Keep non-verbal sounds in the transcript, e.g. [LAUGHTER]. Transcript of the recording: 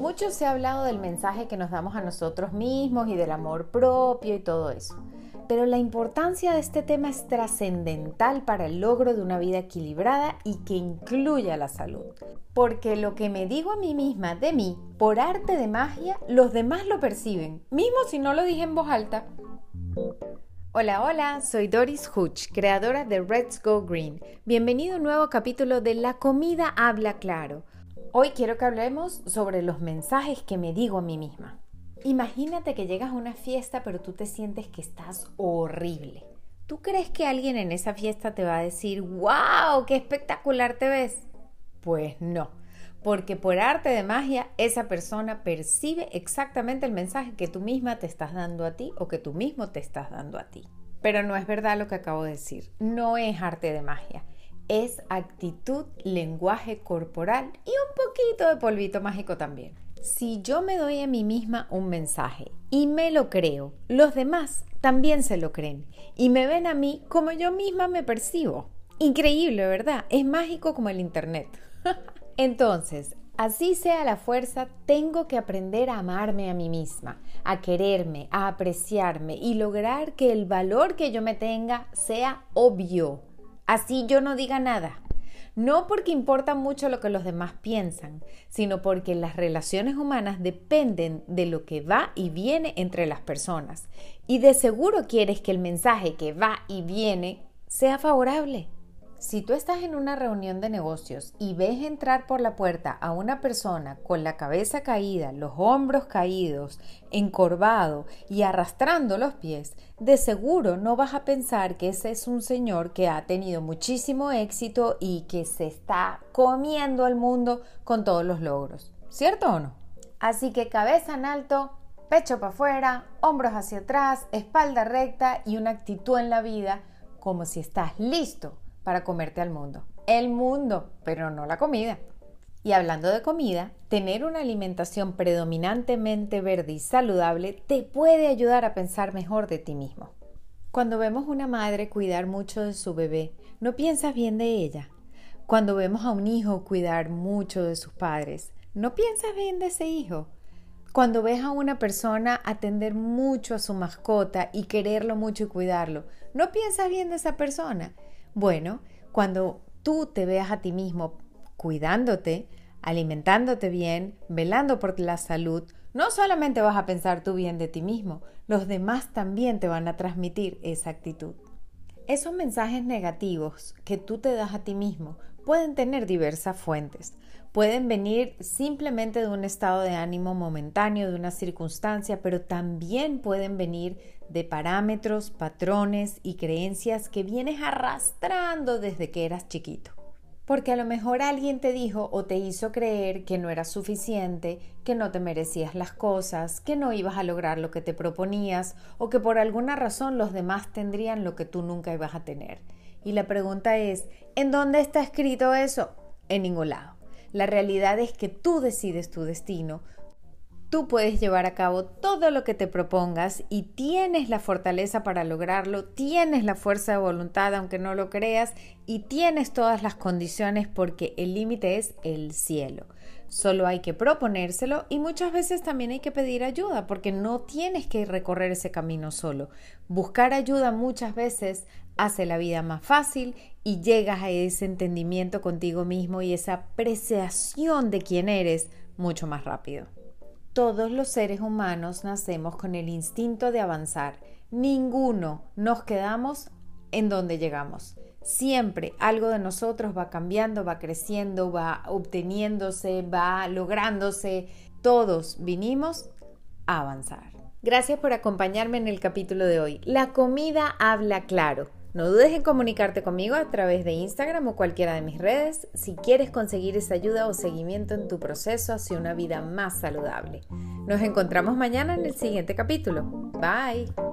Mucho se ha hablado del mensaje que nos damos a nosotros mismos y del amor propio y todo eso. Pero la importancia de este tema es trascendental para el logro de una vida equilibrada y que incluya la salud. Porque lo que me digo a mí misma de mí, por arte de magia, los demás lo perciben, mismo si no lo dije en voz alta. Hola, hola, soy Doris Hutch, creadora de Let's Go Green. Bienvenido a un nuevo capítulo de La comida habla claro Hoy quiero que hablemos sobre los mensajes que me digo a mí misma. Imagínate que llegas a una fiesta pero tú te sientes que estás horrible. ¿Tú crees que alguien en esa fiesta te va a decir, wow, qué espectacular te ves? Pues no, porque por arte de magia esa persona percibe exactamente el mensaje que tú misma te estás dando a ti o que tú mismo te estás dando a ti. Pero no es verdad lo que acabo de decir, no es arte de magia es actitud, lenguaje corporal y un poquito de polvito mágico también. Si yo me doy a mí misma un mensaje y me lo creo, los demás también se lo creen y me ven a mí como yo misma me percibo. Increíble, ¿verdad? Es mágico como el Internet. [LAUGHS] Entonces, así sea la fuerza, tengo que aprender a amarme a mí misma, a quererme, a apreciarme y lograr que el valor que yo me tenga sea obvio, Así yo no diga nada. No porque importa mucho lo que los demás piensan, sino porque las relaciones humanas dependen de lo que va y viene entre las personas. Y de seguro quieres que el mensaje que va y viene sea favorable. Si tú estás en una reunión de negocios y ves entrar por la puerta a una persona con la cabeza caída, los hombros caídos, encorvado y arrastrando los pies, de seguro no vas a pensar que ese es un señor que ha tenido muchísimo éxito y que se está comiendo al mundo con todos los logros. ¿Cierto o no? Así que cabeza en alto, pecho para afuera, hombros hacia atrás, espalda recta y una actitud en la vida como si estás listo para comerte al mundo. El mundo, pero no la comida. Y hablando de comida, tener una alimentación predominantemente verde y saludable te puede ayudar a pensar mejor de ti mismo. Cuando vemos una madre cuidar mucho de su bebé, no piensas bien de ella. Cuando vemos a un hijo cuidar mucho de sus padres, no piensas bien de ese hijo. Cuando ves a una persona atender mucho a su mascota y quererlo mucho y cuidarlo, no piensas bien de esa persona. Bueno, cuando tú te veas a ti mismo cuidándote, alimentándote bien, velando por la salud, no solamente vas a pensar tú bien de ti mismo, los demás también te van a transmitir esa actitud. Esos mensajes negativos que tú te das a ti mismo pueden tener diversas fuentes. Pueden venir simplemente de un estado de ánimo momentáneo, de una circunstancia, pero también pueden venir de parámetros, patrones y creencias que vienes arrastrando desde que eras chiquito. Porque a lo mejor alguien te dijo o te hizo creer que no eras suficiente, que no te merecías las cosas, que no ibas a lograr lo que te proponías o que por alguna razón los demás tendrían lo que tú nunca ibas a tener. Y la pregunta es, ¿en dónde está escrito eso? En ningún lado. La realidad es que tú decides tu destino. Tú puedes llevar a cabo todo lo que te propongas y tienes la fortaleza para lograrlo, tienes la fuerza de voluntad aunque no lo creas y tienes todas las condiciones porque el límite es el cielo. Solo hay que proponérselo y muchas veces también hay que pedir ayuda porque no tienes que recorrer ese camino solo. Buscar ayuda muchas veces hace la vida más fácil y llegas a ese entendimiento contigo mismo y esa apreciación de quién eres mucho más rápido. Todos los seres humanos nacemos con el instinto de avanzar. Ninguno nos quedamos en donde llegamos. Siempre algo de nosotros va cambiando, va creciendo, va obteniéndose, va lográndose. Todos vinimos a avanzar. Gracias por acompañarme en el capítulo de hoy. La comida habla claro. No dudes en comunicarte conmigo a través de Instagram o cualquiera de mis redes si quieres conseguir esa ayuda o seguimiento en tu proceso hacia una vida más saludable. Nos encontramos mañana en el siguiente capítulo. Bye.